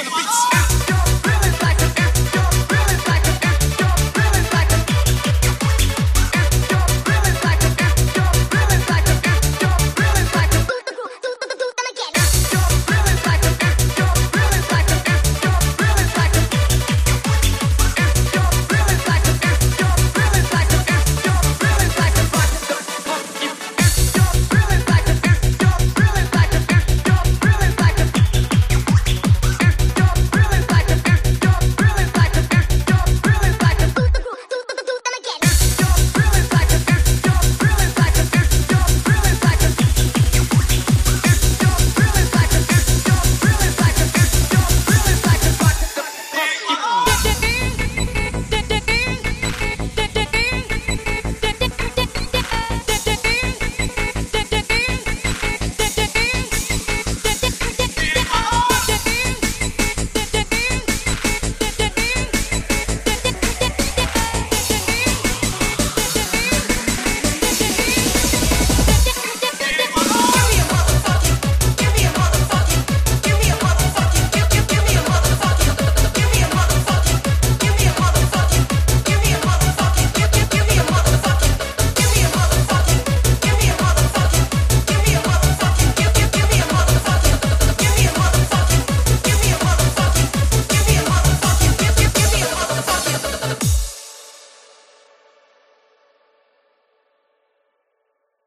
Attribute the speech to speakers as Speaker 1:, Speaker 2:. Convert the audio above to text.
Speaker 1: on the beach.